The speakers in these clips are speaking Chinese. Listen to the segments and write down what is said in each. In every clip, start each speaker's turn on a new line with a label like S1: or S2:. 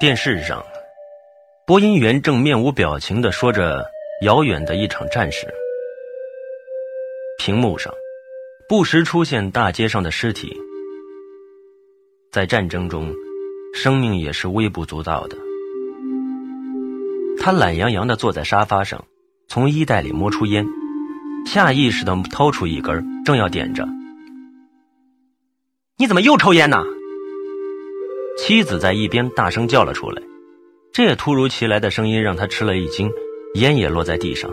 S1: 电视上，播音员正面无表情地说着遥远的一场战事。屏幕上，不时出现大街上的尸体。在战争中，生命也是微不足道的。他懒洋洋地坐在沙发上，从衣袋里摸出烟，下意识地掏出一根，正要点着。你怎么又抽烟呢？妻子在一边大声叫了出来，这突如其来的声音让他吃了一惊，烟也落在地上。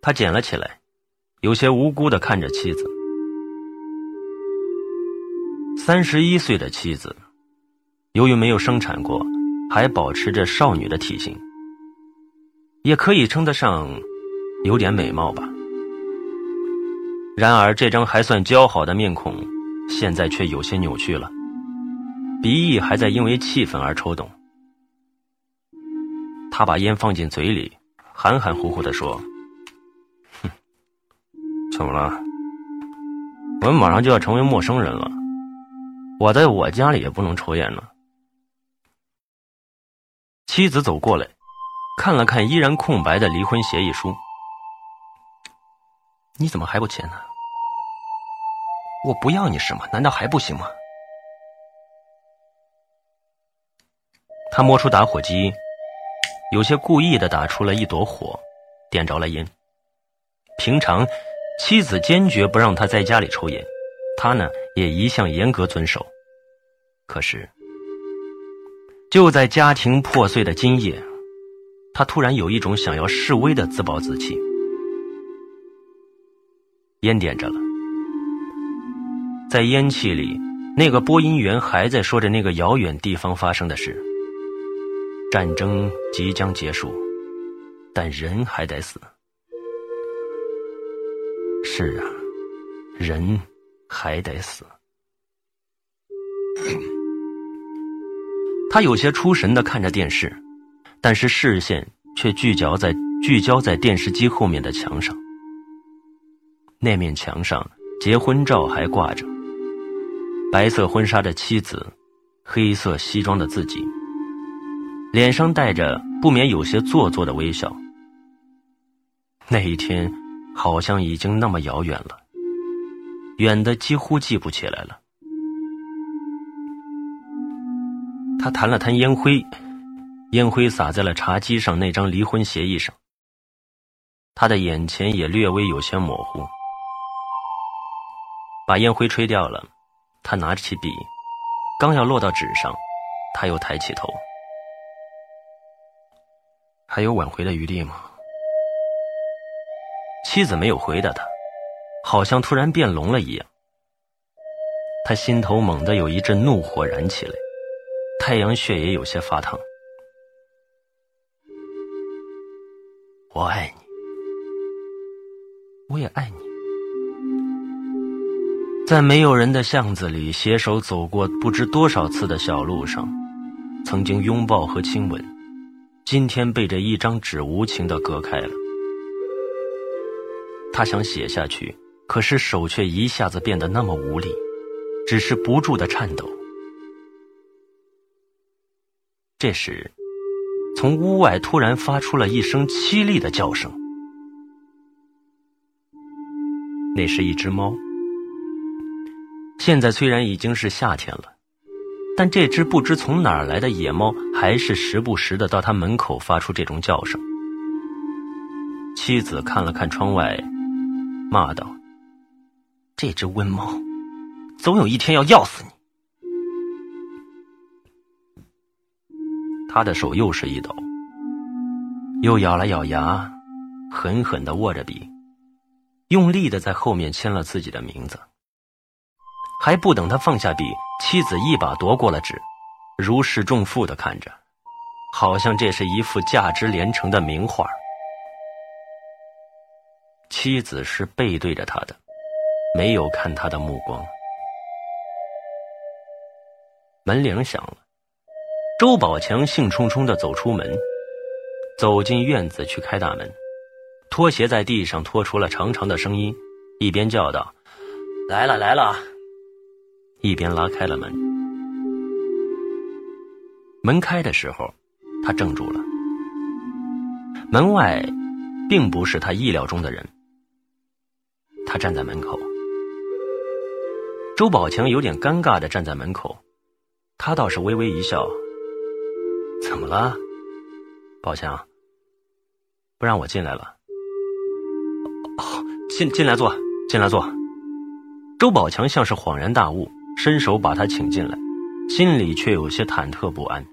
S1: 他捡了起来，有些无辜的看着妻子。三十一岁的妻子，由于没有生产过，还保持着少女的体型，也可以称得上有点美貌吧。然而，这张还算姣好的面孔，现在却有些扭曲了。鼻翼还在因为气愤而抽动。他把烟放进嘴里，含含糊糊的说：“哼，怎么了？我们马上就要成为陌生人了。我在我家里也不能抽烟呢。”妻子走过来，看了看依然空白的离婚协议书。你怎么还不签呢？我不要你什么？难道还不行吗？他摸出打火机，有些故意的打出了一朵火，点着了烟。平常，妻子坚决不让他在家里抽烟，他呢也一向严格遵守。可是，就在家庭破碎的今夜，他突然有一种想要示威的自暴自弃。烟点着了，在烟气里，那个播音员还在说着那个遥远地方发生的事。战争即将结束，但人还得死。是啊，人还得死。他有些出神的看着电视，但是视线却聚焦在聚焦在电视机后面的墙上。那面墙上，结婚照还挂着。白色婚纱的妻子，黑色西装的自己，脸上带着不免有些做作的微笑。那一天，好像已经那么遥远了，远的几乎记不起来了。他弹了弹烟灰，烟灰洒在了茶几上那张离婚协议上。他的眼前也略微有些模糊。把烟灰吹掉了，他拿起笔，刚要落到纸上，他又抬起头。还有挽回的余地吗？妻子没有回答他，好像突然变聋了一样。他心头猛地有一阵怒火燃起来，太阳穴也有些发烫。我爱你，我也爱你。在没有人的巷子里，携手走过不知多少次的小路上，曾经拥抱和亲吻，今天被这一张纸无情的隔开了。他想写下去，可是手却一下子变得那么无力，只是不住的颤抖。这时，从屋外突然发出了一声凄厉的叫声，那是一只猫。现在虽然已经是夏天了，但这只不知从哪儿来的野猫还是时不时的到他门口发出这种叫声。妻子看了看窗外，骂道：“这只瘟猫，总有一天要要死你！”他的手又是一抖，又咬了咬牙，狠狠的握着笔，用力的在后面签了自己的名字。还不等他放下笔，妻子一把夺过了纸，如释重负的看着，好像这是一幅价值连城的名画。妻子是背对着他的，没有看他的目光。门铃响了，周宝强兴冲冲的走出门，走进院子去开大门，拖鞋在地上拖出了长长的声音，一边叫道：“来了来了。”一边拉开了门，门开的时候，他怔住了。门外，并不是他意料中的人。他站在门口。周宝强有点尴尬的站在门口，他倒是微微一笑：“怎么了，宝强？不让我进来了？好，进进来坐，进来坐。”周宝强像是恍然大悟，伸手把他请进来，心里却有些忐忑不安。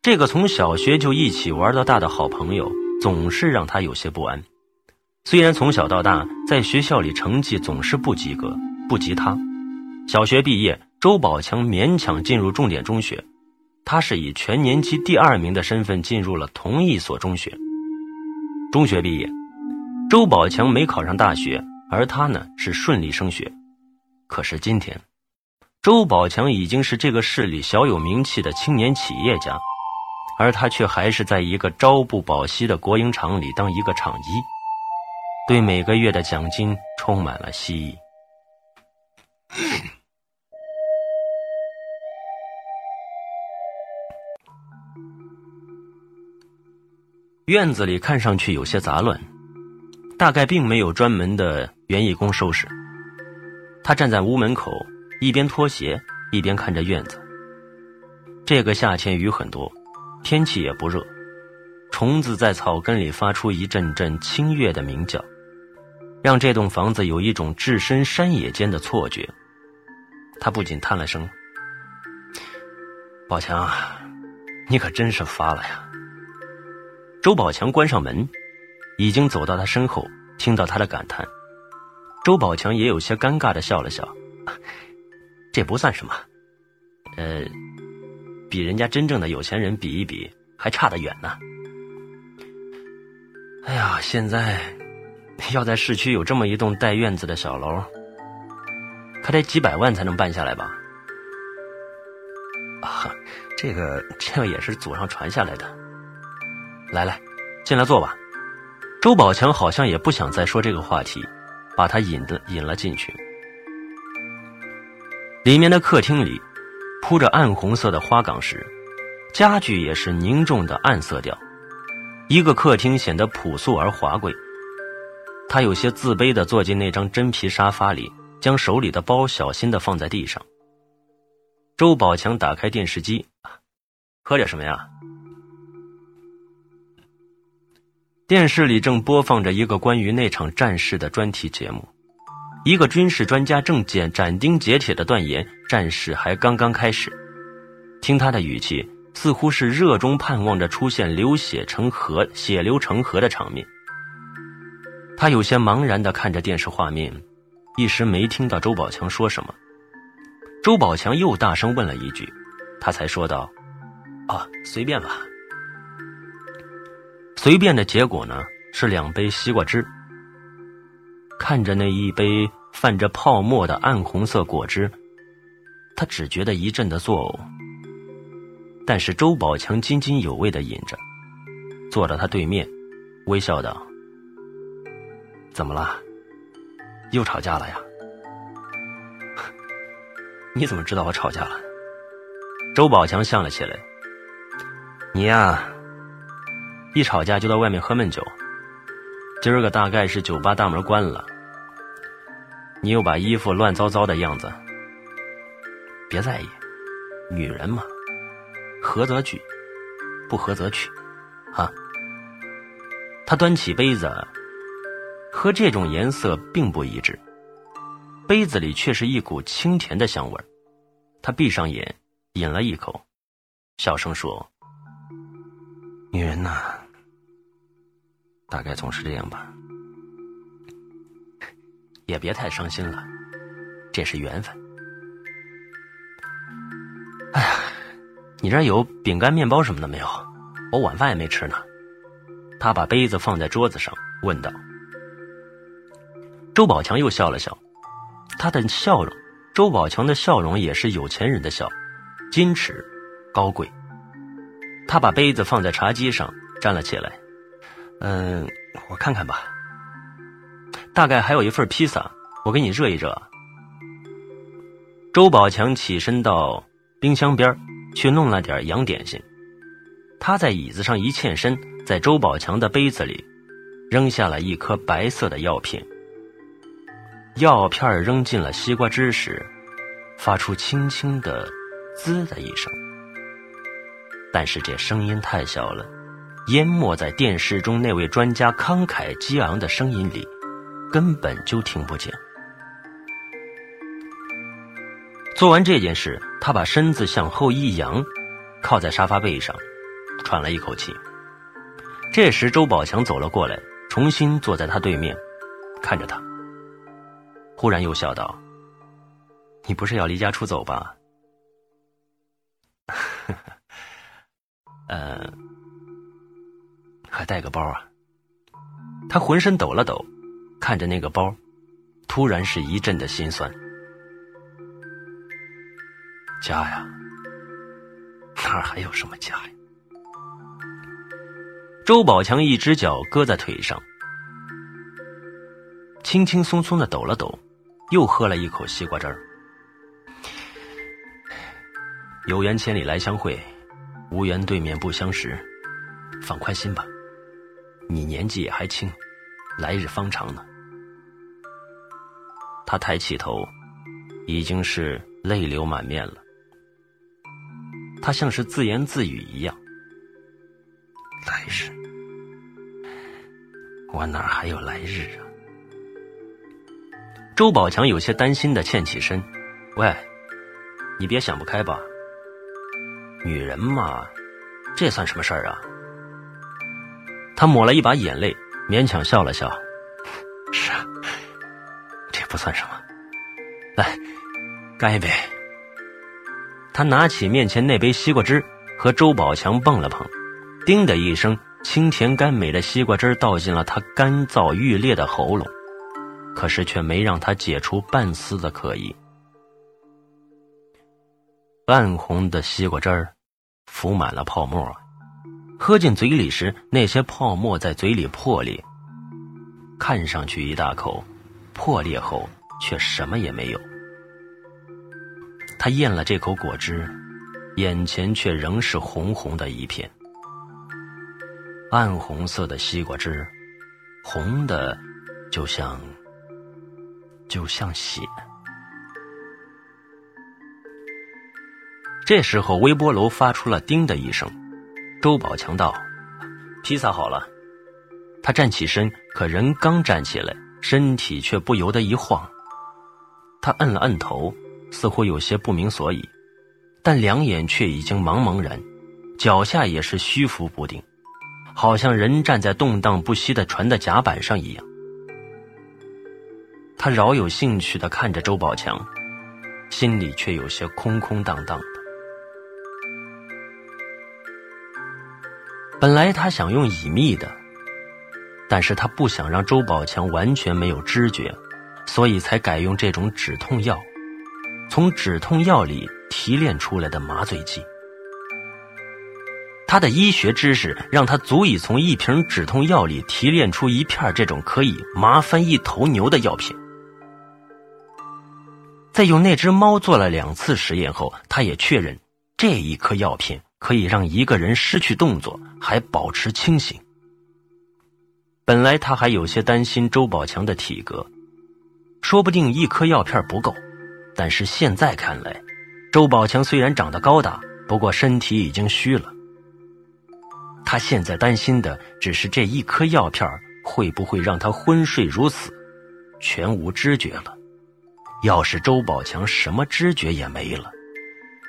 S1: 这个从小学就一起玩到大的好朋友，总是让他有些不安。虽然从小到大在学校里成绩总是不及格，不及他。小学毕业，周宝强勉强进入重点中学，他是以全年级第二名的身份进入了同一所中学。中学毕业，周宝强没考上大学。而他呢是顺利升学，可是今天，周宝强已经是这个市里小有名气的青年企业家，而他却还是在一个朝不保夕的国营厂里当一个厂医，对每个月的奖金充满了希冀。院子里看上去有些杂乱。大概并没有专门的园艺工收拾。他站在屋门口，一边脱鞋，一边看着院子。这个夏天雨很多，天气也不热，虫子在草根里发出一阵阵清越的鸣叫，让这栋房子有一种置身山野间的错觉。他不禁叹了声：“宝强，你可真是发了呀。”周宝强关上门。已经走到他身后，听到他的感叹，周宝强也有些尴尬的笑了笑，这不算什么，呃，比人家真正的有钱人比一比，还差得远呢。哎呀，现在要在市区有这么一栋带院子的小楼，可得几百万才能办下来吧？啊，这个这个也是祖上传下来的。来来，进来坐吧。周宝强好像也不想再说这个话题，把他引的引了进去。里面的客厅里铺着暗红色的花岗石，家具也是凝重的暗色调，一个客厅显得朴素而华贵。他有些自卑的坐进那张真皮沙发里，将手里的包小心的放在地上。周宝强打开电视机，喝点什么呀？电视里正播放着一个关于那场战事的专题节目，一个军事专家正斩斩钉截铁的断言：战事还刚刚开始。听他的语气，似乎是热衷盼望着出现流血成河、血流成河的场面。他有些茫然地看着电视画面，一时没听到周宝强说什么。周宝强又大声问了一句，他才说道：“啊，随便吧。”随便的结果呢，是两杯西瓜汁。看着那一杯泛着泡沫的暗红色果汁，他只觉得一阵的作呕。但是周宝强津津有味的饮着，坐到他对面，微笑道：“怎么了？又吵架了呀？” 你怎么知道我吵架了？周宝强笑了起来：“你呀。”一吵架就到外面喝闷酒，今儿个大概是酒吧大门关了，你又把衣服乱糟糟的样子，别在意，女人嘛，合则聚，不合则去，哈。他端起杯子，和这种颜色并不一致，杯子里却是一股清甜的香味他闭上眼，饮了一口，小声说：“女人呐。”大概总是这样吧，也别太伤心了，这是缘分。哎呀，你这有饼干、面包什么的没有？我晚饭也没吃呢。他把杯子放在桌子上，问道。周宝强又笑了笑，他的笑容，周宝强的笑容也是有钱人的笑，矜持、高贵。他把杯子放在茶几上，站了起来。嗯，我看看吧。大概还有一份披萨，我给你热一热。周宝强起身到冰箱边去弄了点洋点心。他在椅子上一欠身，在周宝强的杯子里扔下了一颗白色的药片。药片扔进了西瓜汁时，发出轻轻的“滋”的一声，但是这声音太小了，淹没在电视中那位专家慷慨激昂的声音里，根本就听不见。做完这件事，他把身子向后一仰，靠在沙发背上，喘了一口气。这时，周宝强走了过来，重新坐在他对面，看着他。忽然又笑道：“你不是要离家出走吧？”“ 呃，还带个包啊？”他浑身抖了抖，看着那个包，突然是一阵的心酸。家呀，哪还有什么家呀？周宝强一只脚搁在腿上，轻轻松松的抖了抖。又喝了一口西瓜汁儿。有缘千里来相会，无缘对面不相识。放宽心吧，你年纪也还轻，来日方长呢。他抬起头，已经是泪流满面了。他像是自言自语一样：“来日，我哪还有来日啊？”周宝强有些担心的欠起身：“喂，你别想不开吧？女人嘛，这算什么事儿啊？”他抹了一把眼泪，勉强笑了笑：“是啊，这不算什么。来，干一杯。”他拿起面前那杯西瓜汁，和周宝强碰了碰，叮的一声，清甜甘美的西瓜汁倒进了他干燥欲裂的喉咙。可是却没让他解除半丝的渴意。暗红的西瓜汁儿，浮满了泡沫，喝进嘴里时，那些泡沫在嘴里破裂。看上去一大口，破裂后却什么也没有。他咽了这口果汁，眼前却仍是红红的一片。暗红色的西瓜汁，红的，就像……就像血。这时候，微波炉发出了“叮”的一声。周宝强道：“披萨好了。”他站起身，可人刚站起来，身体却不由得一晃。他摁了摁头，似乎有些不明所以，但两眼却已经茫茫然，脚下也是虚浮不定，好像人站在动荡不息的船的甲板上一样。他饶有兴趣的看着周宝强，心里却有些空空荡荡的。本来他想用乙醚的，但是他不想让周宝强完全没有知觉，所以才改用这种止痛药，从止痛药里提炼出来的麻醉剂。他的医学知识让他足以从一瓶止痛药里提炼出一片这种可以麻翻一头牛的药品。在用那只猫做了两次实验后，他也确认这一颗药品可以让一个人失去动作还保持清醒。本来他还有些担心周宝强的体格，说不定一颗药片不够，但是现在看来，周宝强虽然长得高大，不过身体已经虚了。他现在担心的只是这一颗药片会不会让他昏睡如死，全无知觉了。要是周宝强什么知觉也没了，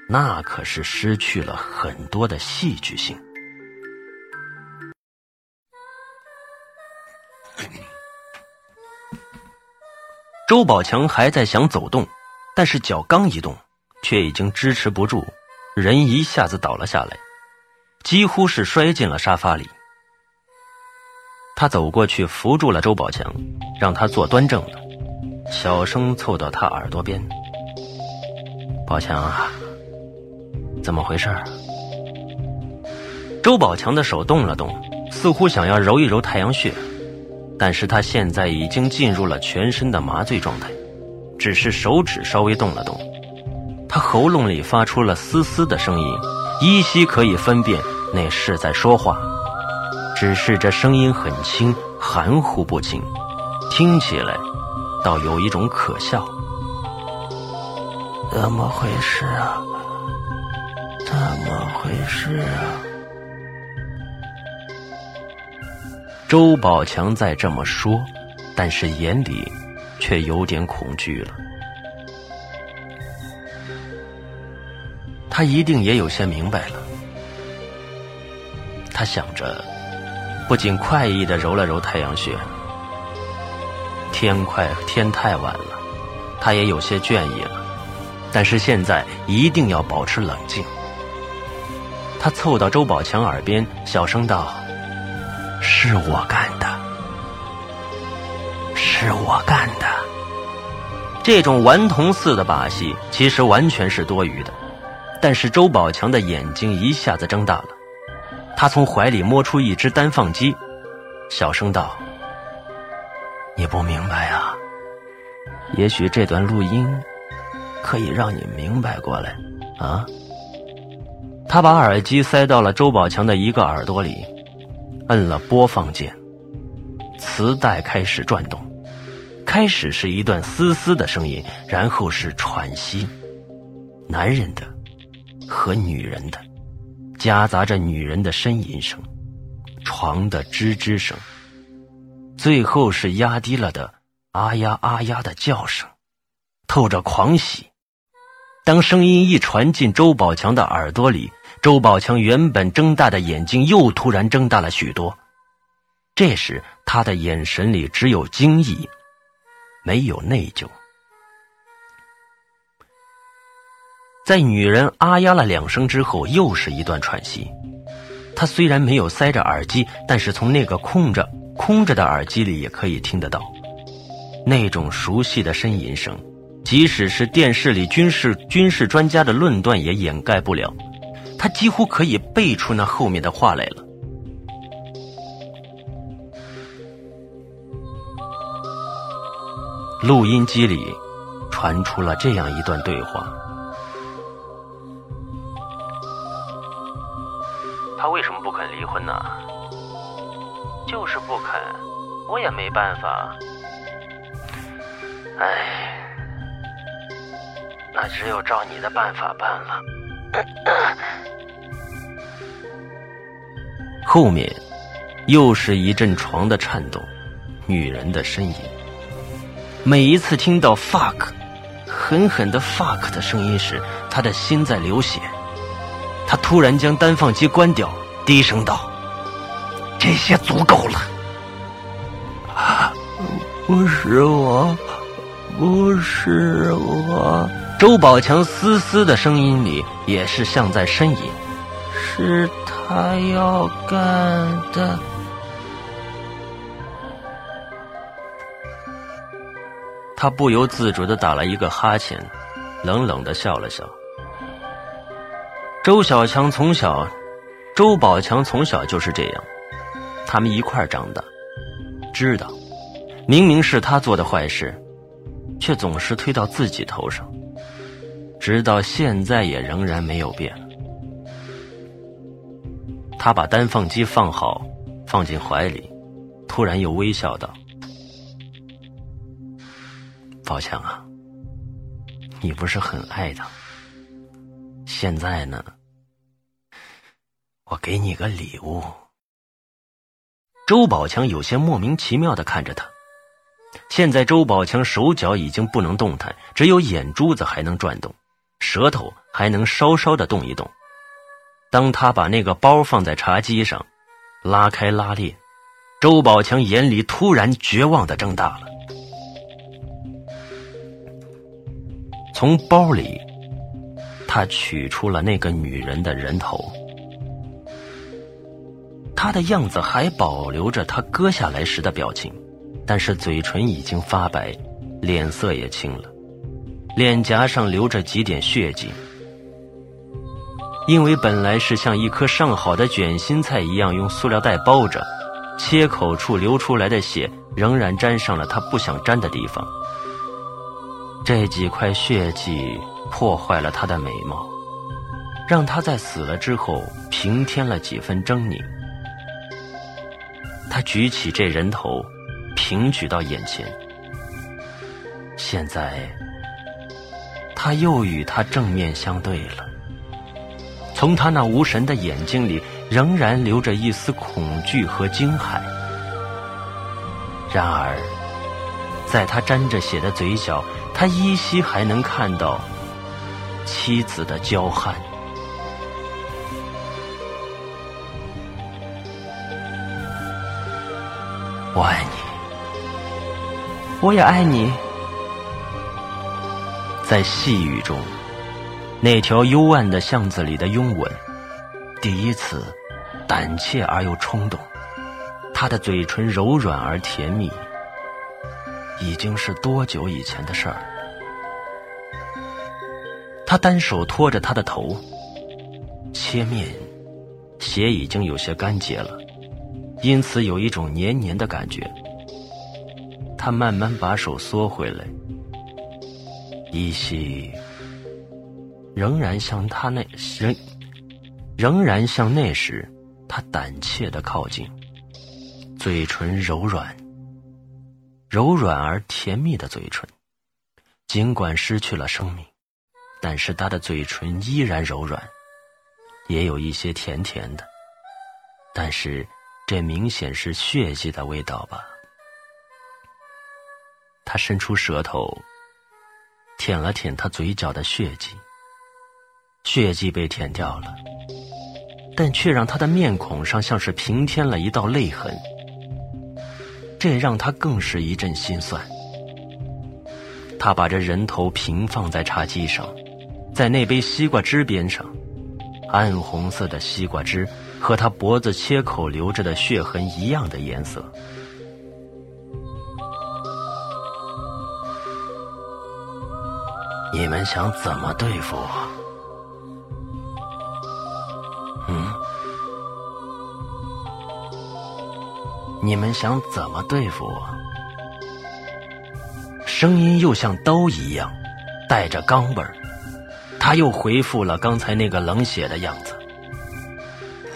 S1: 那可是失去了很多的戏剧性。周宝强还在想走动，但是脚刚一动，却已经支持不住，人一下子倒了下来，几乎是摔进了沙发里。他走过去扶住了周宝强，让他坐端正了。小声凑到他耳朵边：“宝强啊，怎么回事？”周宝强的手动了动，似乎想要揉一揉太阳穴，但是他现在已经进入了全身的麻醉状态，只是手指稍微动了动。他喉咙里发出了嘶嘶的声音，依稀可以分辨那是在说话，只是这声音很轻，含糊不清，听起来倒有一种可笑。
S2: 怎么回事啊？怎么回事啊？
S1: 周宝强在这么说，但是眼里却有点恐惧了。他一定也有些明白了。他想着，不仅快意的揉了揉太阳穴。天快天太晚了，他也有些倦意了。但是现在一定要保持冷静。他凑到周宝强耳边，小声道：“是我干的，是我干的。”这种顽童似的把戏，其实完全是多余的。但是周宝强的眼睛一下子睁大了，他从怀里摸出一只单放机，小声道：“你不明白啊？也许这段录音可以让你明白过来啊。”他把耳机塞到了周宝强的一个耳朵里，摁了播放键，磁带开始转动。开始是一段嘶嘶的声音，然后是喘息，男人的。和女人的，夹杂着女人的呻吟声，床的吱吱声，最后是压低了的啊呀啊呀的叫声，透着狂喜。当声音一传进周宝强的耳朵里，周宝强原本睁大的眼睛又突然睁大了许多。这时，他的眼神里只有惊异，没有内疚。在女人啊呀了两声之后，又是一段喘息。他虽然没有塞着耳机，但是从那个空着、空着的耳机里也可以听得到那种熟悉的呻吟声。即使是电视里军事军事专家的论断也掩盖不了，他几乎可以背出那后面的话来了。录音机里传出了这样一段对话。他为什么不肯离婚呢？就是不肯，我也没办法。哎，那只有照你的办法办了。后面又是一阵床的颤动，女人的呻吟。每一次听到 “fuck”，狠狠的 “fuck” 的声音时，他的心在流血。他突然将单放机关掉，低声道：“这些足够了。”
S2: 不是我，不是我。
S1: 周宝强嘶嘶的声音里也是像在呻吟。
S2: 是他要干的。
S1: 他不由自主的打了一个哈欠，冷冷的笑了笑。周小强从小，周宝强从小就是这样，他们一块长大，知道，明明是他做的坏事，却总是推到自己头上，直到现在也仍然没有变。他把单放机放好，放进怀里，突然又微笑道：“宝强啊，你不是很爱他？”现在呢，我给你个礼物。周宝强有些莫名其妙的看着他。现在周宝强手脚已经不能动弹，只有眼珠子还能转动，舌头还能稍稍的动一动。当他把那个包放在茶几上，拉开拉链，周宝强眼里突然绝望的睁大了，从包里。他取出了那个女人的人头，他的样子还保留着他割下来时的表情，但是嘴唇已经发白，脸色也青了，脸颊上流着几点血迹。因为本来是像一颗上好的卷心菜一样用塑料袋包着，切口处流出来的血仍然沾上了他不想沾的地方。这几块血迹破坏了他的美貌，让他在死了之后平添了几分狰狞。他举起这人头，平举到眼前。现在，他又与他正面相对了。从他那无神的眼睛里，仍然流着一丝恐惧和惊骇。然而，在他沾着血的嘴角，他依稀还能看到妻子的娇憨。我爱你，
S3: 我也爱你。
S1: 在细雨中，那条幽暗的巷子里的拥吻，第一次，胆怯而又冲动。他的嘴唇柔软而甜蜜，已经是多久以前的事儿？他单手托着他的头，切面，血已经有些干结了。因此有一种黏黏的感觉。他慢慢把手缩回来，依稀仍然像他那仍仍然像那时，他胆怯的靠近，嘴唇柔软，柔软而甜蜜的嘴唇，尽管失去了生命，但是他的嘴唇依然柔软，也有一些甜甜的，但是。这明显是血迹的味道吧？他伸出舌头，舔了舔他嘴角的血迹，血迹被舔掉了，但却让他的面孔上像是平添了一道泪痕，这让他更是一阵心酸。他把这人头平放在茶几上，在那杯西瓜汁边上，暗红色的西瓜汁。和他脖子切口留着的血痕一样的颜色。你们想怎么对付我？嗯？你们想怎么对付我？声音又像刀一样，带着钢味儿。他又回复了刚才那个冷血的样子。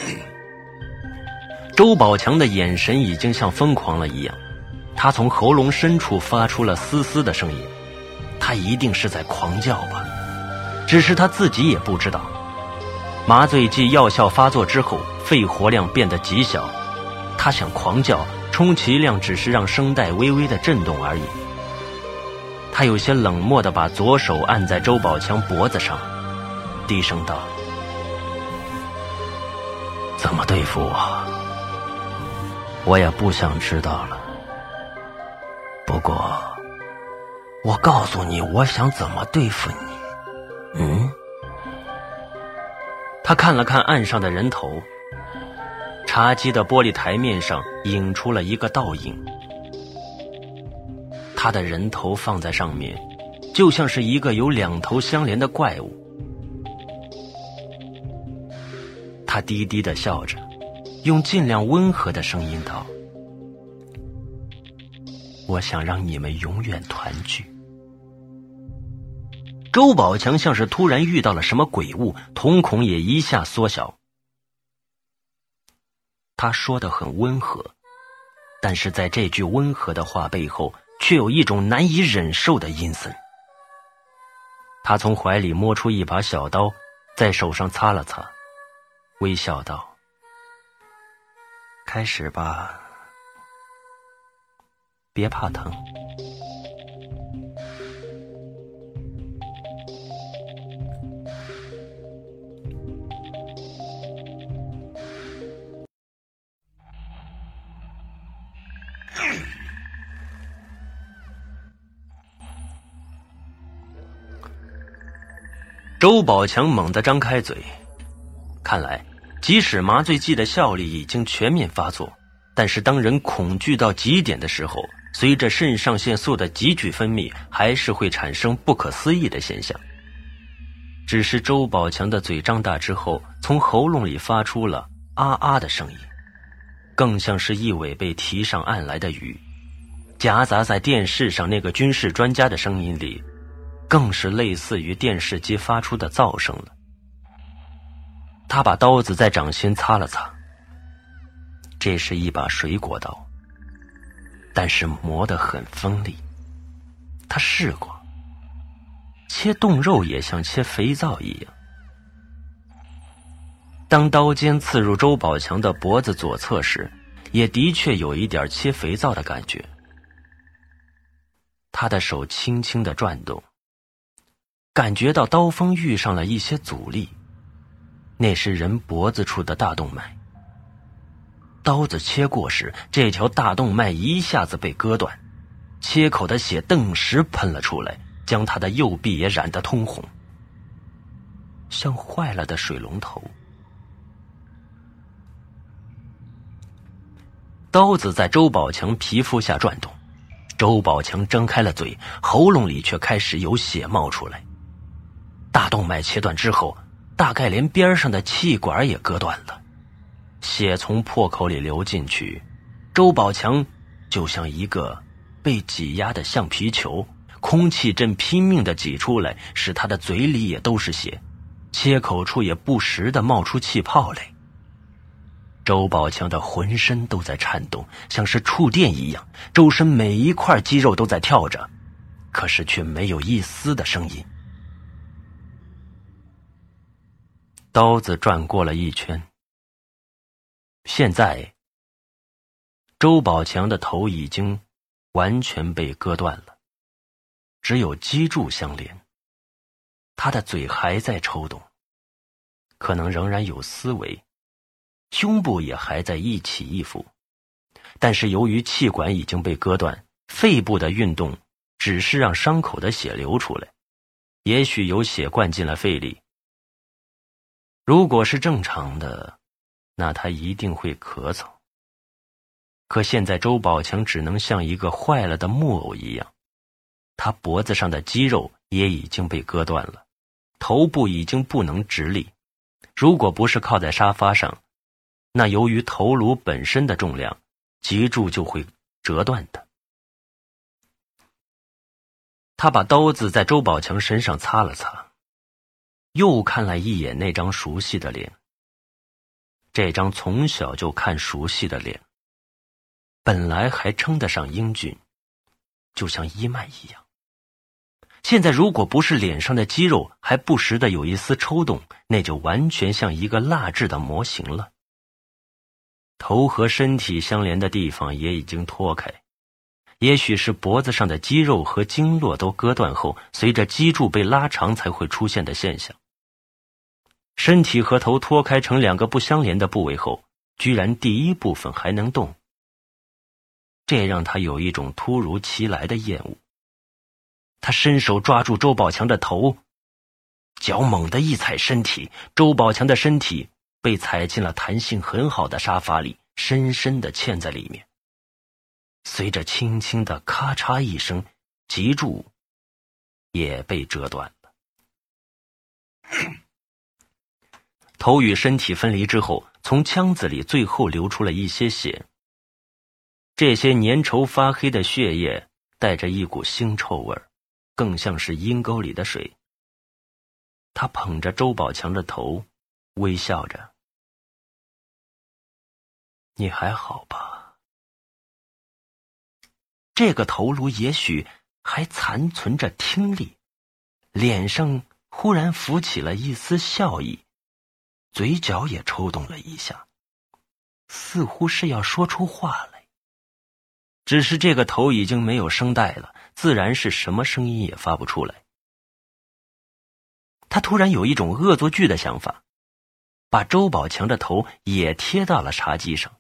S1: 周宝强的眼神已经像疯狂了一样，他从喉咙深处发出了嘶嘶的声音，他一定是在狂叫吧？只是他自己也不知道。麻醉剂药效发作之后，肺活量变得极小，他想狂叫，充其量只是让声带微微的震动而已。他有些冷漠的把左手按在周宝强脖子上，低声道：“怎么对付我？”我也不想知道了。不过，我告诉你，我想怎么对付你。嗯？他看了看岸上的人头，茶几的玻璃台面上映出了一个倒影。他的人头放在上面，就像是一个有两头相连的怪物。他低低的笑着。用尽量温和的声音道：“我想让你们永远团聚。”周宝强像是突然遇到了什么鬼物，瞳孔也一下缩小。他说的很温和，但是在这句温和的话背后，却有一种难以忍受的阴森。他从怀里摸出一把小刀，在手上擦了擦，微笑道。开始吧，别怕疼。周宝强猛地张开嘴，看来。即使麻醉剂的效力已经全面发作，但是当人恐惧到极点的时候，随着肾上腺素的急剧分泌，还是会产生不可思议的现象。只是周宝强的嘴张大之后，从喉咙里发出了“啊啊”的声音，更像是一尾被提上岸来的鱼，夹杂在电视上那个军事专家的声音里，更是类似于电视机发出的噪声了。他把刀子在掌心擦了擦，这是一把水果刀，但是磨得很锋利。他试过，切冻肉也像切肥皂一样。当刀尖刺入周宝强的脖子左侧时，也的确有一点切肥皂的感觉。他的手轻轻的转动，感觉到刀锋遇上了一些阻力，那是人脖子处的大动脉。刀子切过时，这条大动脉一下子被割断，切口的血顿时喷了出来，将他的右臂也染得通红，像坏了的水龙头。刀子在周宝强皮肤下转动，周宝强睁开了嘴，喉咙里却开始有血冒出来。大动脉切断之后，大概连边上的气管也割断了，血从破口里流进去，周宝强就像一个被挤压的橡皮球，空气正拼命的挤出来，使他的嘴里也都是血，切口处也不时的冒出气泡来。周宝强的浑身都在颤动，像是触电一样，周身每一块肌肉都在跳着，可是却没有一丝的声音。刀子转过了一圈，现在周宝强的头已经完全被割断了，只有脊柱相连。他的嘴还在抽动，可能仍然有思维。胸部也还在一起一伏，但是由于气管已经被割断，肺部的运动只是让伤口的血流出来，也许有血灌进了肺里。如果是正常的，那他一定会咳嗽。可现在周宝强只能像一个坏了的木偶一样，他脖子上的肌肉也已经被割断了，头部已经不能直立。如果不是靠在沙发上，那由于头颅本身的重量，脊柱就会折断的。他把刀子在周宝强身上擦了擦，又看了一眼那张熟悉的脸。这张从小就看熟悉的脸，本来还称得上英俊，就像伊曼一样。现在如果不是脸上的肌肉还不时的有一丝抽动，那就完全像一个蜡制的模型了。头和身体相连的地方也已经脱开，也许是脖子上的肌肉和经络都割断后，随着脊柱被拉长才会出现的现象。身体和头脱开成两个不相连的部位后，居然第一部分还能动，这让他有一种突如其来的厌恶。他伸手抓住周宝强的头，脚猛地一踩身体，周宝强的身体。被踩进了弹性很好的沙发里，深深的嵌在里面。随着轻轻的咔嚓一声，脊柱也被折断了。头与身体分离之后，从腔子里最后流出了一些血。这些粘稠发黑的血液带着一股腥臭味更像是阴沟里的水。他捧着周宝强的头，微笑着。你还好吧？这个头颅也许还残存着听力，脸上忽然浮起了一丝笑意，嘴角也抽动了一下，似乎是要说出话来。只是这个头已经没有声带了，自然是什么声音也发不出来。他突然有一种恶作剧的想法，把周宝强的头也贴到了茶几上。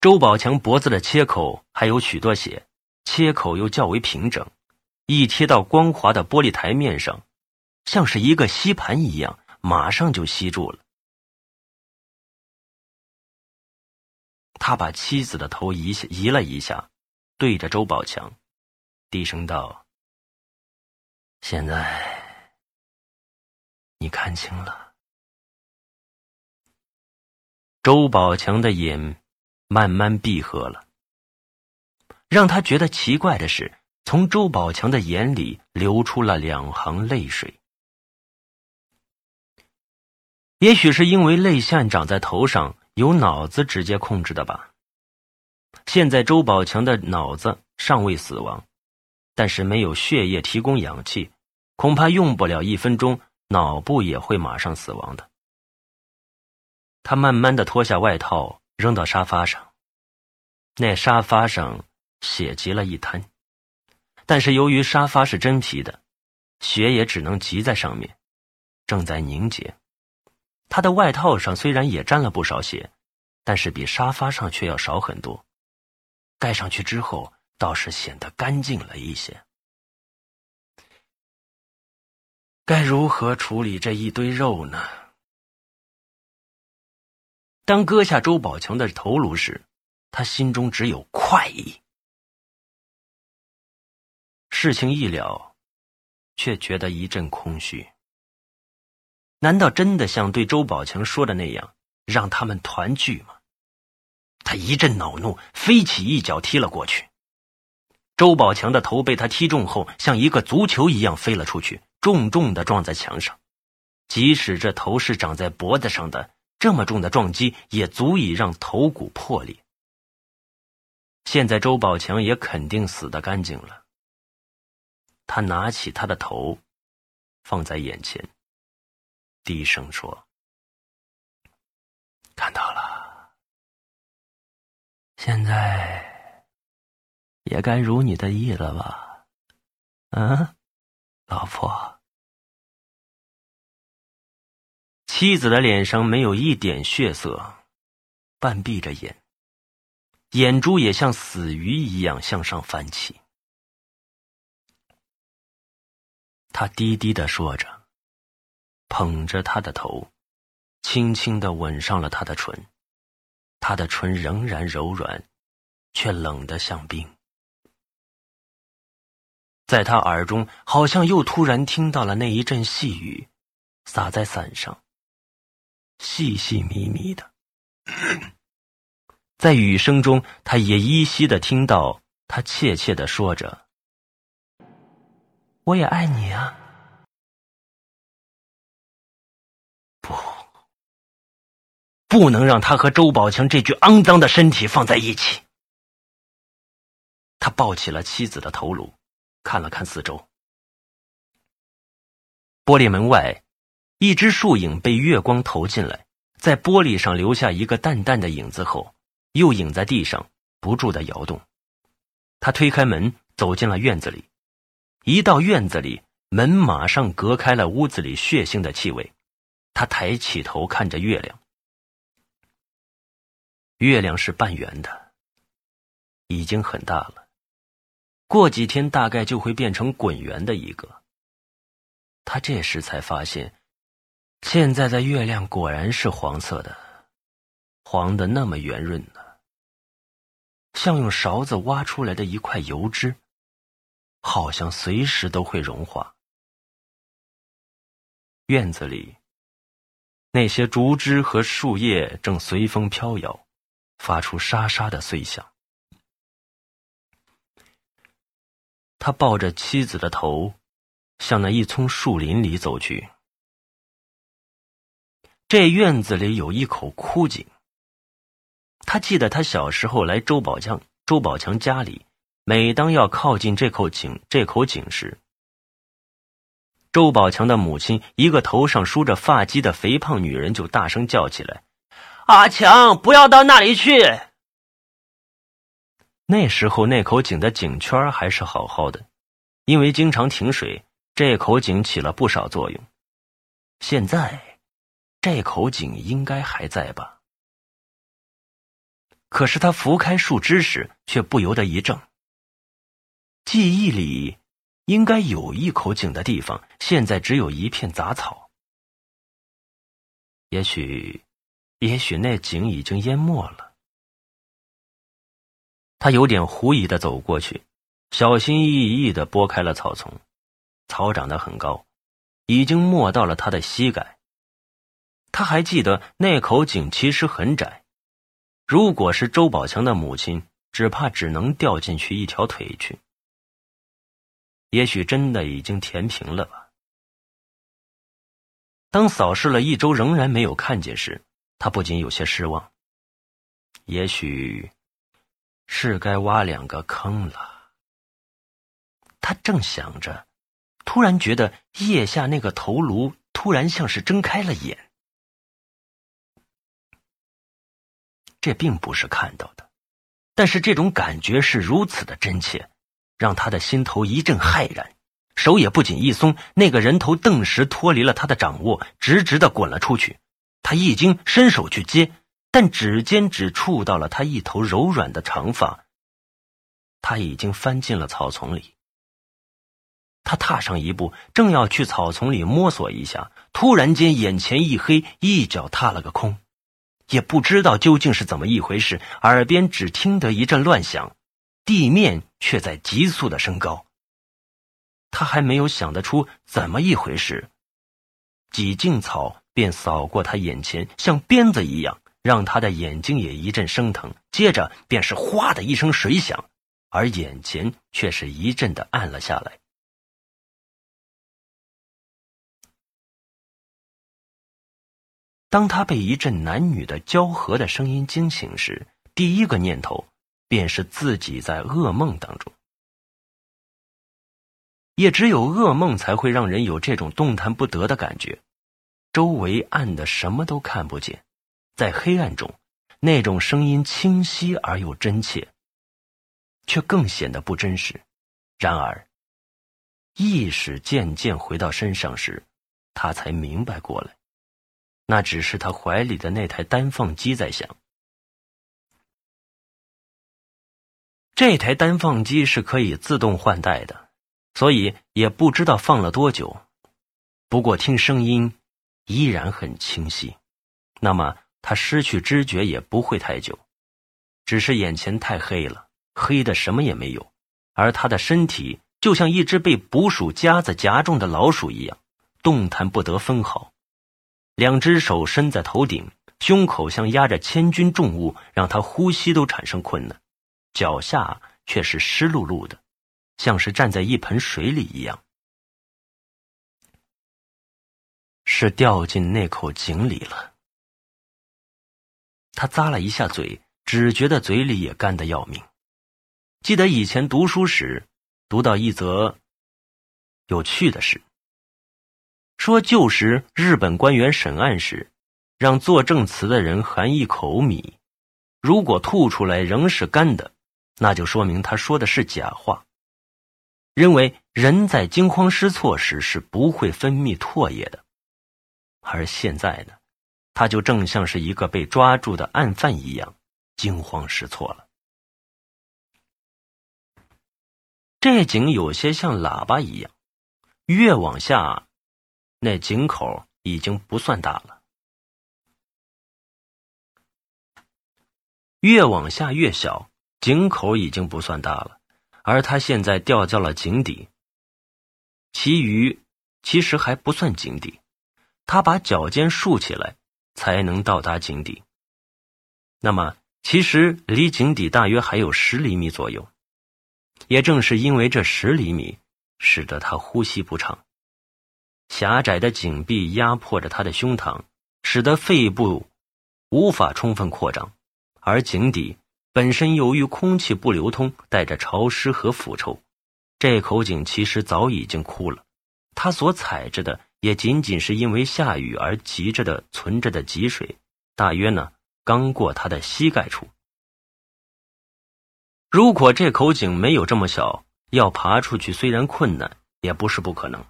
S1: 周宝强脖子的切口还有许多血，切口又较为平整，一贴到光滑的玻璃台面上，像是一个吸盘一样，马上就吸住了。他把妻子的头移移了一下，对着周宝强，低声道：“现在你看清了。”周宝强的眼。慢慢闭合了。让他觉得奇怪的是，从周宝强的眼里流出了两行泪水。也许是因为泪腺长在头上，由脑子直接控制的吧。现在周宝强的脑子尚未死亡，但是没有血液提供氧气，恐怕用不了一分钟，脑部也会马上死亡的。他慢慢的脱下外套，扔到沙发上。那沙发上血积了一滩，但是由于沙发是真皮的，血也只能积在上面，正在凝结。他的外套上虽然也沾了不少血，但是比沙发上却要少很多。盖上去之后，倒是显得干净了一些。该如何处理这一堆肉呢？当割下周宝强的头颅时，他心中只有快意。事情一了，却觉得一阵空虚。难道真的像对周宝强说的那样，让他们团聚吗？他一阵恼怒，飞起一脚踢了过去。周宝强的头被他踢中后，像一个足球一样飞了出去，重重的撞在墙上。即使这头是长在脖子上的，这么重的撞击也足以让头骨破裂。现在周宝强也肯定死得干净了。他拿起他的头，放在眼前。低声说：“看到了，现在也该如你的意了吧？嗯，老婆。”妻子的脸上没有一点血色，半闭着眼，眼珠也像死鱼一样向上翻起。他低低的说着。捧着他的头，轻轻的吻上了他的唇，他的唇仍然柔软，却冷得像冰。在他耳中，好像又突然听到了那一阵细雨，洒在伞上，细细密密的。在雨声中，他也依稀的听到他怯怯的说着：“
S3: 我也爱你啊。”
S1: 不能让他和周宝强这具肮脏的身体放在一起。他抱起了妻子的头颅，看了看四周。玻璃门外，一只树影被月光投进来，在玻璃上留下一个淡淡的影子后，又影在地上，不住的摇动。他推开门，走进了院子里。一到院子里，门马上隔开了屋子里血腥的气味。他抬起头看着月亮。月亮是半圆的，已经很大了。过几天大概就会变成滚圆的一个。他这时才发现，现在的月亮果然是黄色的，黄的那么圆润呢，像用勺子挖出来的一块油脂，好像随时都会融化。院子里，那些竹枝和树叶正随风飘摇。发出沙沙的碎响。他抱着妻子的头，向那一丛树林里走去。这院子里有一口枯井。他记得他小时候来周宝强周宝强家里，每当要靠近这口井这口井时，周宝强的母亲一个头上梳着发髻的肥胖女人就大声叫起来。阿强，不要到那里去。那时候，那口井的井圈还是好好的，因为经常停水，这口井起了不少作用。现在，这口井应该还在吧？可是他拂开树枝时，却不由得一怔。记忆里应该有一口井的地方，现在只有一片杂草。也许。也许那井已经淹没了。他有点狐疑的走过去，小心翼翼的拨开了草丛。草长得很高，已经没到了他的膝盖。他还记得那口井其实很窄，如果是周宝强的母亲，只怕只能掉进去一条腿去。也许真的已经填平了吧。当扫视了一周仍然没有看见时，他不仅有些失望。也许是该挖两个坑了。他正想着，突然觉得腋下那个头颅突然像是睁开了眼。这并不是看到的，但是这种感觉是如此的真切，让他的心头一阵骇然，手也不仅一松，那个人头顿时脱离了他的掌握，直直的滚了出去。他一惊，伸手去接，但指尖只触到了他一头柔软的长发。他已经翻进了草丛里。他踏上一步，正要去草丛里摸索一下，突然间眼前一黑，一脚踏了个空。也不知道究竟是怎么一回事，耳边只听得一阵乱响，地面却在急速的升高。他还没有想得出怎么一回事，几茎草便扫过他眼前，像鞭子一样，让他的眼睛也一阵生疼。接着便是哗的一声水响，而眼前却是一阵的暗了下来。当他被一阵男女的交合的声音惊醒时，第一个念头便是自己在噩梦当中。也只有噩梦才会让人有这种动弹不得的感觉。周围暗的什么都看不见，在黑暗中，那种声音清晰而又真切，却更显得不真实。然而，意识渐渐回到身上时，他才明白过来。那只是他怀里的那台单放机在响。这台单放机是可以自动换代的，所以也不知道放了多久。不过听声音依然很清晰，那么他失去知觉也不会太久，只是眼前太黑了，黑的什么也没有，而他的身体就像一只被捕鼠夹子夹中的老鼠一样，动弹不得分毫。两只手伸在头顶，胸口像压着千钧重物，让他呼吸都产生困难。脚下却是湿漉漉的，像是站在一盆水里一样。是掉进那口井里了。他咂了一下嘴，只觉得嘴里也干得要命。记得以前读书时，读到一则有趣的事。说旧时日本官员审案时，让作证词的人含一口米，如果吐出来仍是干的，那就说明他说的是假话。认为人在惊慌失措时是不会分泌唾液的，而现在呢，他就正像是一个被抓住的案犯一样惊慌失措了。这井有些像喇叭一样，越往下。那井口已经不算大了，越往下越小，井口已经不算大了，而他现在掉到了井底。其余其实还不算井底，他把脚尖竖起来才能到达井底。那么，其实离井底大约还有十厘米左右。也正是因为这十厘米，使得他呼吸不畅。狭窄的井壁压迫着他的胸膛，使得肺部无法充分扩张，而井底本身由于空气不流通，带着潮湿和腐臭，这口井其实早已经枯了。他所采着的也仅仅是因为下雨而积着的存着的积水，大约呢刚过他的膝盖处。如果这口井没有这么小，要爬出去虽然困难，也不是不可能。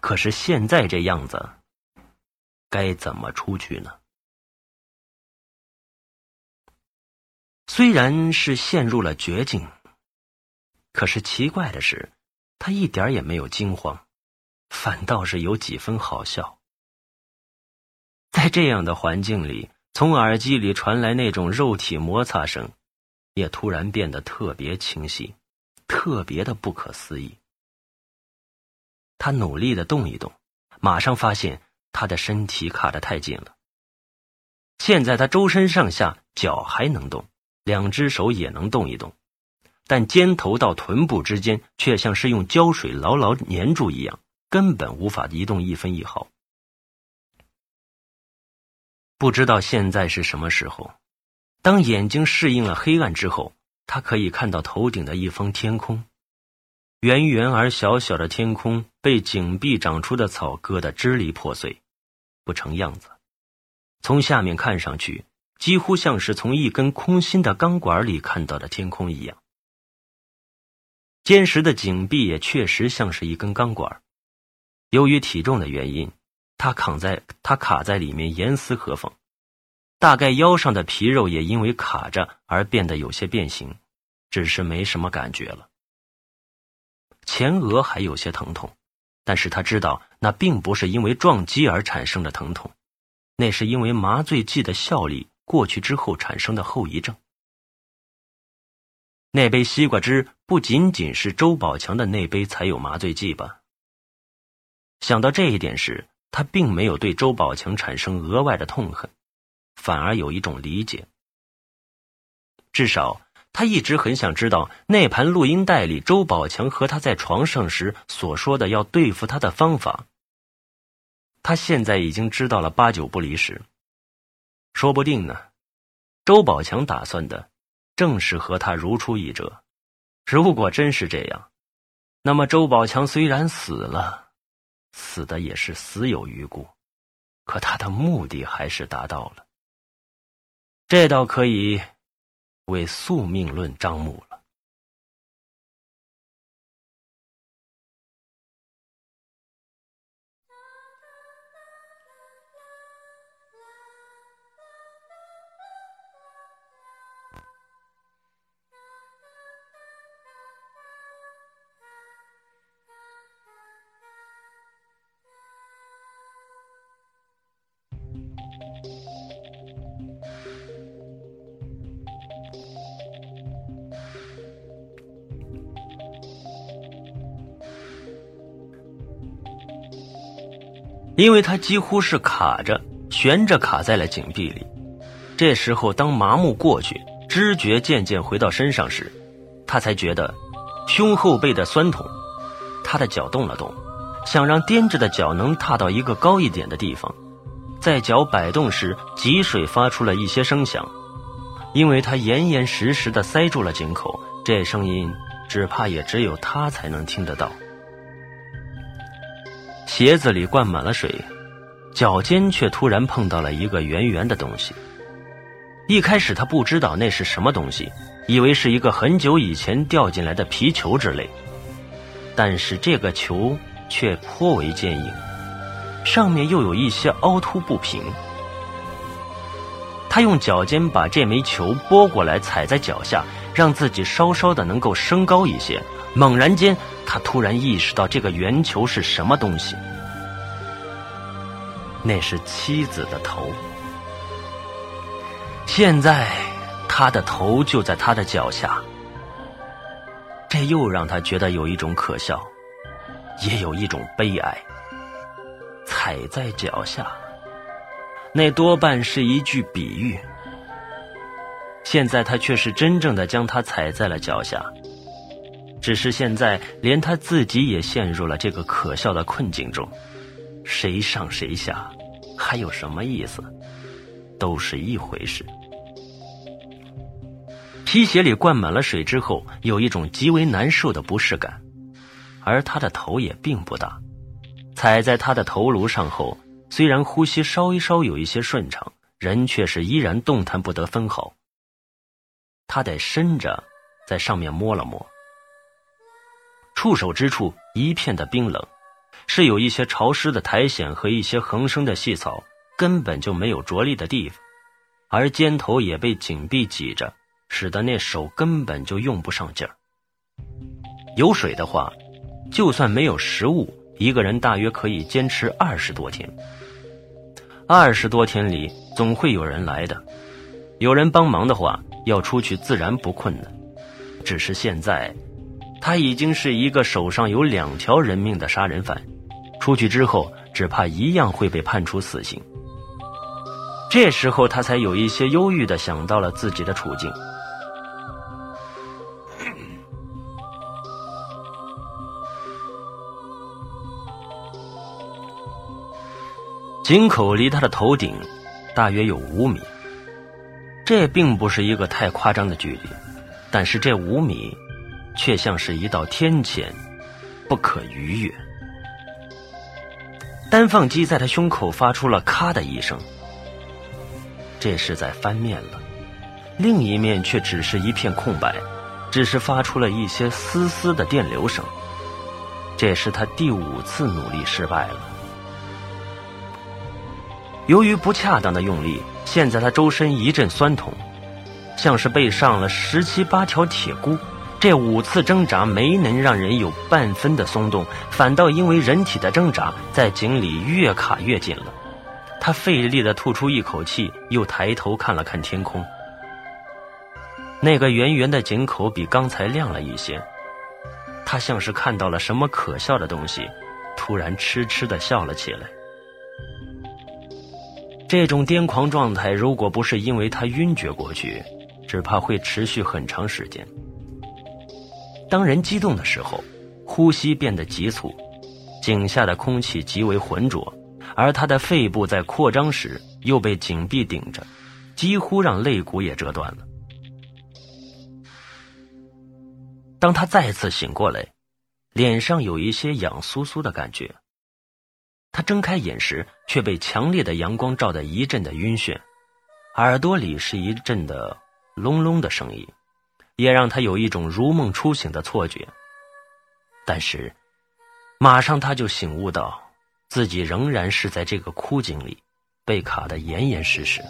S1: 可是现在这样子，该怎么出去呢？虽然是陷入了绝境，可是奇怪的是，他一点也没有惊慌，反倒是有几分好笑。在这样的环境里，从耳机里传来那种肉体摩擦声，也突然变得特别清晰，特别的不可思议。他努力的动一动，马上发现他的身体卡得太紧了。现在他周身上下脚还能动，两只手也能动一动，但肩头到臀部之间却像是用胶水牢牢粘住一样，根本无法移动一分一毫。不知道现在是什么时候，当眼睛适应了黑暗之后，他可以看到头顶的一方天空。圆圆而小小的天空被井壁长出的草割得支离破碎，不成样子。从下面看上去，几乎像是从一根空心的钢管里看到的天空一样。坚实的井壁也确实像是一根钢管，由于体重的原因。他扛在，他卡在里面严丝合缝，大概腰上的皮肉也因为卡着而变得有些变形，只是没什么感觉了。前额还有些疼痛，但是他知道那并不是因为撞击而产生的疼痛，那是因为麻醉剂的效力过去之后产生的后遗症。那杯西瓜汁不仅仅是周宝强的那杯才有麻醉剂吧？想到这一点时。他并没有对周宝强产生额外的痛恨，反而有一种理解。至少他一直很想知道那盘录音带里周宝强和他在床上时所说的要对付他的方法。他现在已经知道了八九不离十，说不定呢，周宝强打算的正是和他如出一辙。如果真是这样，那么周宝强虽然死了。死的也是死有余辜，可他的目的还是达到了，这倒可以为宿命论张目了。因为他几乎是卡着、悬着卡在了井壁里。这时候，当麻木过去，知觉渐渐回到身上时，他才觉得胸后背的酸痛。他的脚动了动，想让颠着的脚能踏到一个高一点的地方。在脚摆动时，脊水发出了一些声响，因为他严严实实的塞住了井口，这声音只怕也只有他才能听得到。鞋子里灌满了水，脚尖却突然碰到了一个圆圆的东西。一开始他不知道那是什么东西，以为是一个很久以前掉进来的皮球之类。但是这个球却颇为坚硬，上面又有一些凹凸不平。他用脚尖把这枚球拨过来，踩在脚下，让自己稍稍的能够升高一些。猛然间。他突然意识到这个圆球是什么东西，那是妻子的头。现在他的头就在他的脚下，这又让他觉得有一种可笑，也有一种悲哀。踩在脚下，那多半是一句比喻。现在他却是真正的将他踩在了脚下。只是现在，连他自己也陷入了这个可笑的困境中，谁上谁下，还有什么意思？都是一回事。皮鞋里灌满了水之后，有一种极为难受的不适感，而他的头也并不大，踩在他的头颅上后，虽然呼吸稍一稍有一些顺畅，人却是依然动弹不得分毫。他得伸着在上面摸了摸。触手之处一片的冰冷，是有一些潮湿的苔藓和一些横生的细草，根本就没有着力的地方，而肩头也被紧闭挤着，使得那手根本就用不上劲儿。有水的话，就算没有食物，一个人大约可以坚持二十多天。二十多天里，总会有人来的，有人帮忙的话，要出去自然不困难。只是现在。他已经是一个手上有两条人命的杀人犯。出去之后只怕一样会被判处死刑。这时候他才有一些忧郁的想到了自己的处境。井口离他的头顶大约有五米。这并不是一个太夸张的距离但是这五米却像是一道天堑，不可逾越。单放机在他胸口发出了“咔”的一声，这是在翻面了，另一面却只是一片空白，只是发出了一些丝丝的电流声。这是他第五次努力失败了。由于不恰当的用力，现在他周身一阵酸痛，像是被上了十七八条铁箍。这五次挣扎没能让人有半分的松动，反倒因为人体的挣扎，在井里越卡越紧了。他费力的吐出一口气，又抬头看了看天空。那个圆圆的井口比刚才亮了一些。他像是看到了什么可笑的东西，突然痴痴的笑了起来。这种癫狂状态，如果不是因为他晕厥过去，只怕会持续很长时间。当人激动的时候，呼吸变得急促，井下的空气极为浑浊，而他的肺部在扩张时又被井壁顶着，几乎让肋骨也折断了。当他再次醒过来，脸上有一些痒酥酥的感觉。他睁开眼时，却被强烈的阳光照得一阵的晕眩，耳朵里是一阵的隆隆的声音。也让他有一种如梦初醒的错觉，但是，马上他就醒悟到，自己仍然是在这个枯井里，被卡得严严实实。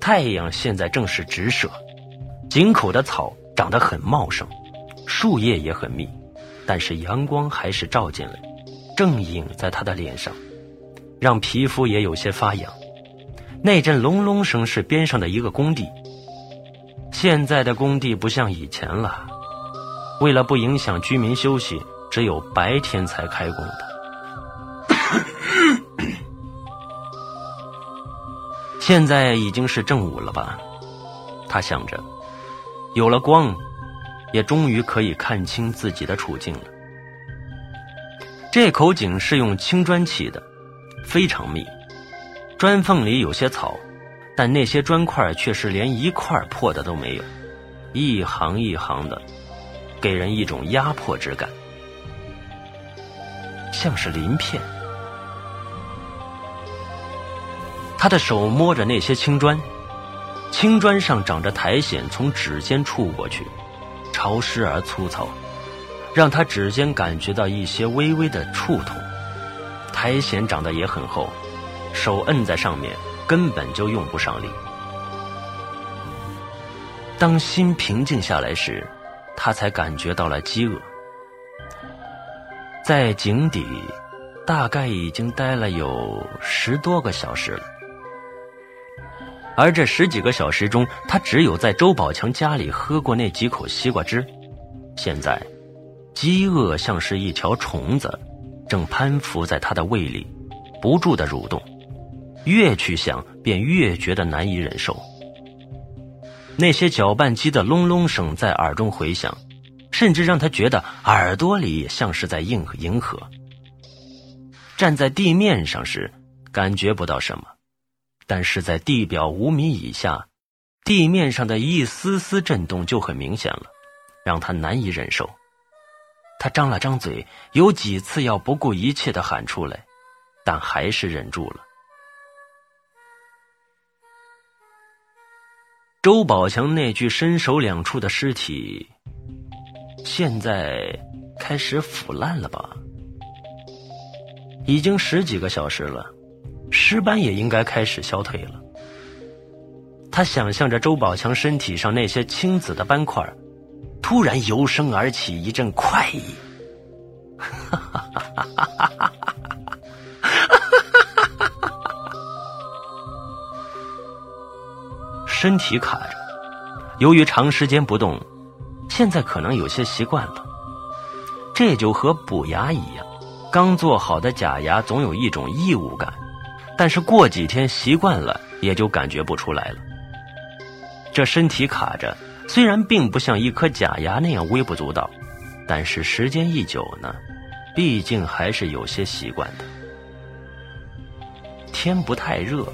S1: 太阳现在正是直射，井口的草长得很茂盛，树叶也很密，但是阳光还是照进来，正映在他的脸上，让皮肤也有些发痒。那阵隆隆声是边上的一个工地。现在的工地不像以前了，为了不影响居民休息，只有白天才开工的。现在已经是正午了吧？他想着，有了光，也终于可以看清自己的处境了。这口井是用青砖砌的，非常密，砖缝里有些草。但那些砖块却是连一块破的都没有，一行一行的，给人一种压迫之感，像是鳞片。他的手摸着那些青砖，青砖上长着苔藓，从指尖触过去，潮湿而粗糙，让他指尖感觉到一些微微的触痛。苔藓长得也很厚，手摁在上面。根本就用不上力。当心平静下来时，他才感觉到了饥饿。在井底，大概已经待了有十多个小时了。而这十几个小时中，他只有在周宝强家里喝过那几口西瓜汁。现在，饥饿像是一条虫子，正攀附在他的胃里，不住的蠕动。越去想，便越觉得难以忍受。那些搅拌机的隆隆声在耳中回响，甚至让他觉得耳朵里像是在应迎合。站在地面上时，感觉不到什么，但是在地表五米以下，地面上的一丝丝震动就很明显了，让他难以忍受。他张了张嘴，有几次要不顾一切的喊出来，但还是忍住了。周宝强那具身首两处的尸体，现在开始腐烂了吧？已经十几个小时了，尸斑也应该开始消退了。他想象着周宝强身体上那些青紫的斑块，突然由生而起一阵快意。哈哈哈哈哈哈！身体卡着，由于长时间不动，现在可能有些习惯了。这就和补牙一样，刚做好的假牙总有一种异物感，但是过几天习惯了，也就感觉不出来了。这身体卡着，虽然并不像一颗假牙那样微不足道，但是时间一久呢，毕竟还是有些习惯的。天不太热，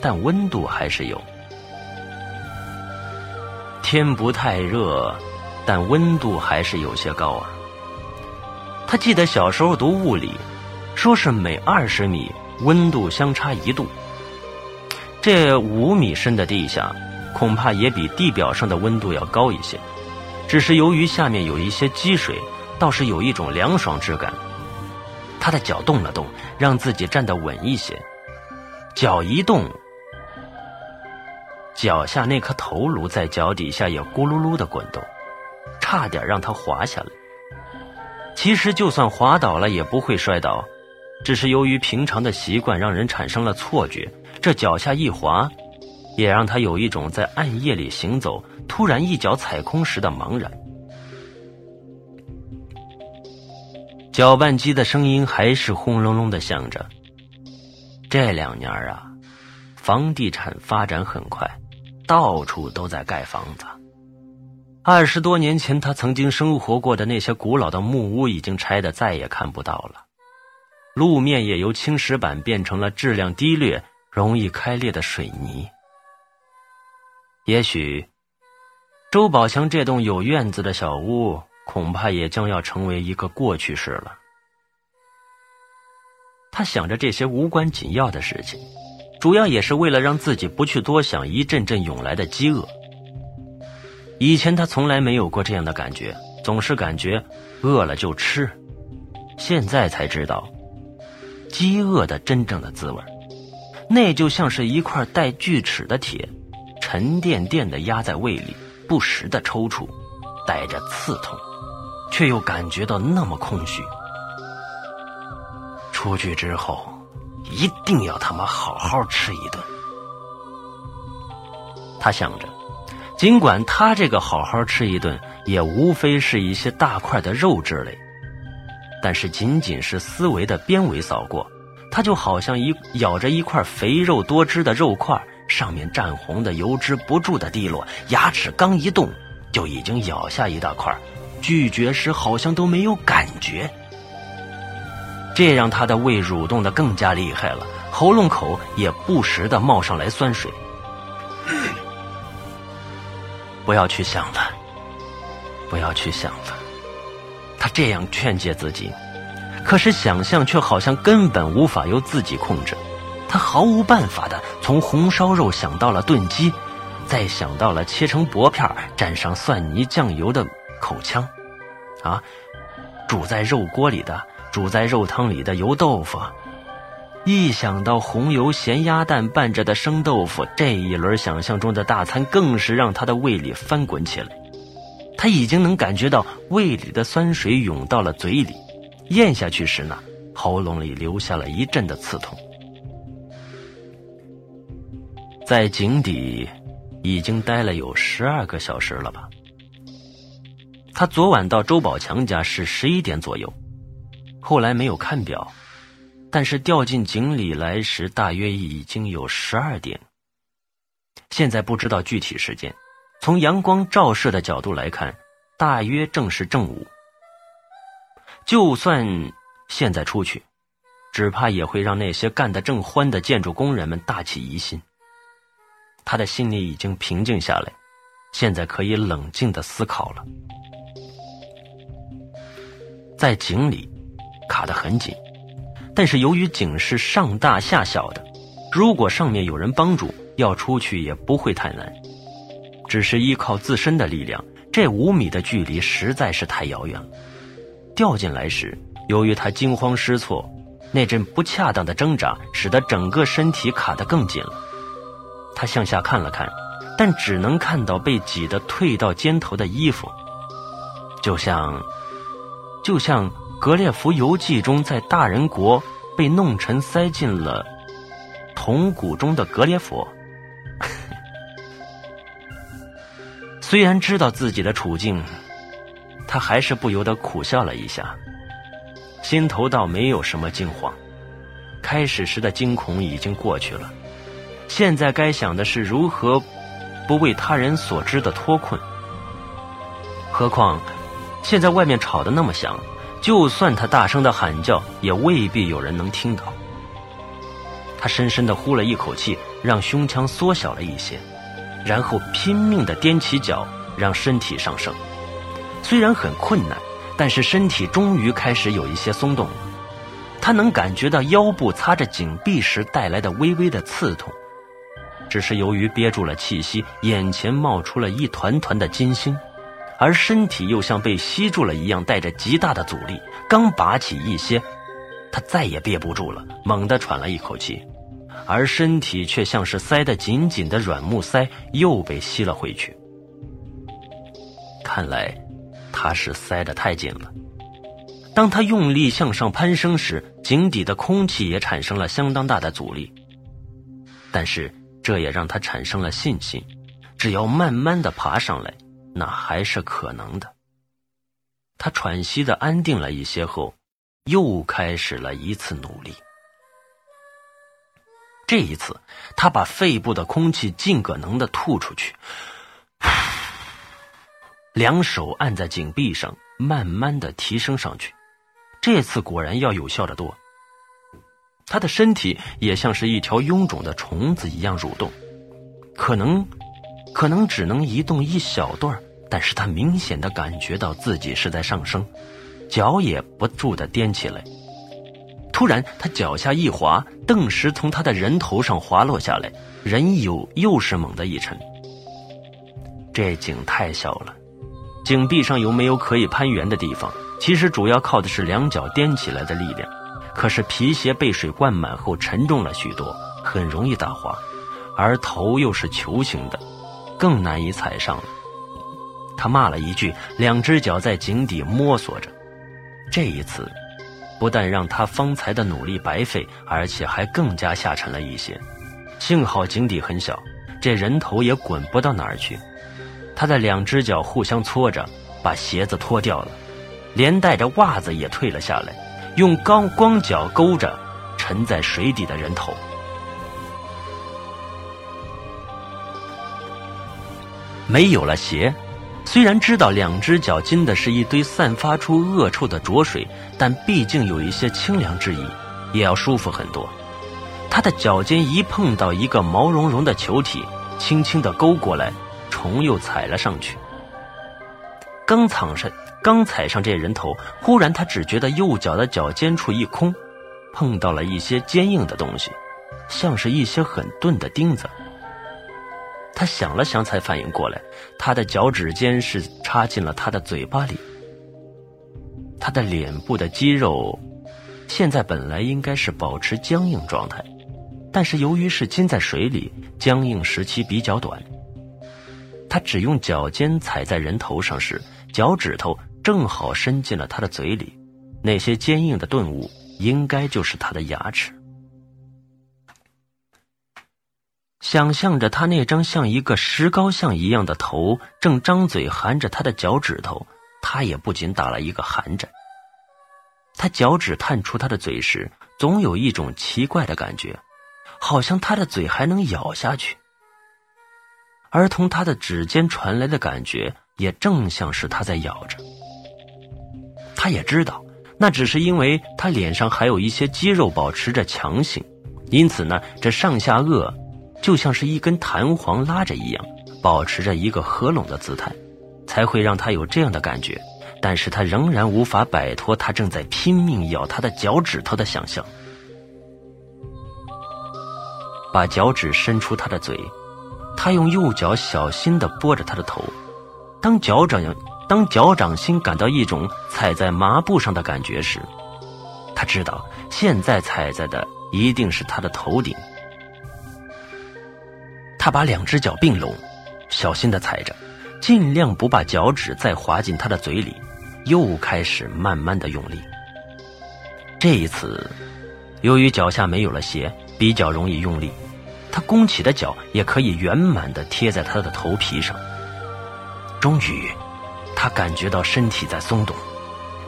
S1: 但温度还是有。天不太热，但温度还是有些高啊。他记得小时候读物理，说是每二十米温度相差一度。这五米深的地下，恐怕也比地表上的温度要高一些。只是由于下面有一些积水，倒是有一种凉爽之感。他的脚动了动，让自己站得稳一些。脚一动，脚下那颗头颅在脚底下也咕噜噜的滚动，差点让他滑下来。其实就算滑倒了也不会摔倒，只是由于平常的习惯让人产生了错觉，这脚下一滑，也让他有一种在暗夜里行走，突然一脚踩空时的茫然。搅拌机的声音还是轰隆隆的响着。这两年啊，房地产发展很快，到处都在盖房子。二十多年前他曾经生活过的那些古老的木屋已经拆得再也看不到了，路面也由青石板变成了质量低劣、容易开裂的水泥。也许，周宝强这栋有院子的小屋。恐怕也将要成为一个过去式了。他想着这些无关紧要的事情，主要也是为了让自己不去多想一阵阵涌来的饥饿。以前他从来没有过这样的感觉，总是感觉饿了就吃。现在才知道，饥饿的真正的滋味，那就像是一块带锯齿的铁，沉甸甸的压在胃里，不时的抽搐，带着刺痛。却又感觉到那么空虚。出去之后，一定要他妈好好吃一顿。他想着，尽管他这个好好吃一顿，也无非是一些大块的肉之类，但是仅仅是思维的边围扫过，他就好像一咬着一块肥肉多汁的肉块，上面蘸红的油脂不住的滴落，牙齿刚一动，就已经咬下一大块。拒绝时好像都没有感觉，这让他的胃蠕动的更加厉害了，喉咙口也不时的冒上来酸水。不要去想了，不要去想了。他这样劝诫自己，可是想象却好像根本无法由自己控制。他毫无办法的从红烧肉想到了炖鸡，再想到了切成薄片蘸上蒜泥酱油的。口腔，啊，煮在肉锅里的、煮在肉汤里的油豆腐，一想到红油咸鸭蛋拌着的生豆腐，这一轮想象中的大餐更是让他的胃里翻滚起来。他已经能感觉到胃里的酸水涌到了嘴里，咽下去时呢，喉咙里留下了一阵的刺痛。在井底已经待了有十二个小时了吧？他昨晚到周宝强家是十一点左右，后来没有看表，但是掉进井里来时大约已经有十二点。现在不知道具体时间，从阳光照射的角度来看，大约正是正午。就算现在出去，只怕也会让那些干得正欢的建筑工人们大起疑心。他的心里已经平静下来，现在可以冷静的思考了。在井里卡得很紧，但是由于井是上大下小的，如果上面有人帮助，要出去也不会太难。只是依靠自身的力量，这五米的距离实在是太遥远了。掉进来时，由于他惊慌失措，那阵不恰当的挣扎，使得整个身体卡得更紧了。他向下看了看，但只能看到被挤得退到肩头的衣服，就像……就像《格列佛游记》中，在大人国被弄沉塞进了铜鼓中的格列佛，虽然知道自己的处境，他还是不由得苦笑了一下，心头倒没有什么惊慌。开始时的惊恐已经过去了，现在该想的是如何不为他人所知的脱困。何况。现在外面吵得那么响，就算他大声的喊叫，也未必有人能听到。他深深地呼了一口气，让胸腔缩小了一些，然后拼命地踮起脚，让身体上升。虽然很困难，但是身体终于开始有一些松动了。他能感觉到腰部擦着井壁时带来的微微的刺痛，只是由于憋住了气息，眼前冒出了一团团的金星，而身体又像被吸住了一样，带着极大的阻力。刚拔起一些，他再也憋不住了，猛地喘了一口气。而身体却像是塞得紧紧的软木塞，又被吸了回去。看来，他是塞得太紧了。当他用力向上攀升时，井底的空气也产生了相当大的阻力。但是，这也让他产生了信心：只要慢慢的爬上来，那还是可能的。他喘息的安定了一些后，又开始了一次努力。这一次，他把肺部的空气尽可能的吐出去，两手按在井壁上，慢慢的提升上去。这次果然要有效的多。他的身体也像是一条臃肿的虫子一样蠕动，可能，可能只能移动一小段，但是他明显的感觉到自己是在上升，脚也不住的颠起来。突然，他脚下一滑，顿时从他的人头上滑落下来，人又又是猛地一沉。这井太小了，井壁上有没有可以攀援的地方？其实主要靠的是两脚颠起来的力量。可是皮鞋被水灌满后沉重了许多，很容易打滑，而头又是球形的，更难以踩上了。他骂了一句，两只脚在井底摸索着。这一次。不但让他方才的努力白费，而且还更加下沉了一些。幸好井底很小，这人头也滚不到哪儿去。他的两只脚互相搓着，把鞋子脱掉了，连带着袜子也退了下来，用光光脚勾着沉在水底的人头。没有了鞋。虽然知道两只脚浸的是一堆散发出恶臭的浊水，但毕竟有一些清凉之意，也要舒服很多。他的脚尖一碰到一个毛茸茸的球体，轻轻的勾过来，虫又踩了上去。刚踩上，刚踩上这人头，忽然他只觉得右脚的脚尖处一空，碰到了一些坚硬的东西，像是一些很钝的钉子。他想了想，才反应过来，他的脚趾尖是插进了他的嘴巴里。他的脸部的肌肉，现在本来应该是保持僵硬状态，但是由于是浸在水里，僵硬时期比较短。他只用脚尖踩在人头上时，脚趾头正好伸进了他的嘴里，那些坚硬的钝物应该就是他的牙齿。想象着他那张像一个石膏像一样的头正张嘴含着他的脚趾头，他也不禁打了一个寒颤。他脚趾探出他的嘴时，总有一种奇怪的感觉，好像他的嘴还能咬下去。而从他的指尖传来的感觉，也正像是他在咬着。他也知道，那只是因为他脸上还有一些肌肉保持着强性，因此呢，这上下颚。就像是一根弹簧拉着一样，保持着一个合拢的姿态，才会让他有这样的感觉。但是他仍然无法摆脱他正在拼命咬他的脚趾头的想象。把脚趾伸出他的嘴，他用右脚小心地拨着他的头。当脚掌当脚掌心感到一种踩在麻布上的感觉时，他知道现在踩在的一定是他的头顶。他把两只脚并拢，小心的踩着，尽量不把脚趾再滑进他的嘴里，又开始慢慢的用力。这一次，由于脚下没有了鞋，比较容易用力，他弓起的脚也可以圆满的贴在他的头皮上。终于，他感觉到身体在松动，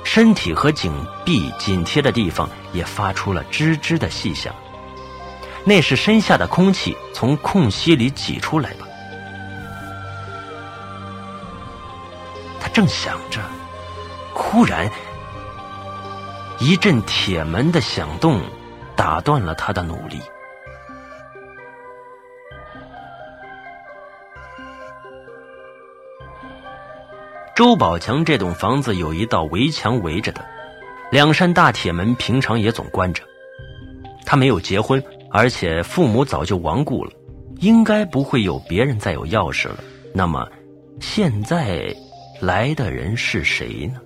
S1: 身体和颈壁紧贴的地方也发出了吱吱的细响。那是身下的空气从空隙里挤出来吧？他正想着，忽然一阵铁门的响动打断了他的努力。周宝强这栋房子有一道围墙围着的，两扇大铁门平常也总关着。他没有结婚，而且父母早就亡故了，应该不会有别人再有钥匙了。那么，现在来的人是谁呢？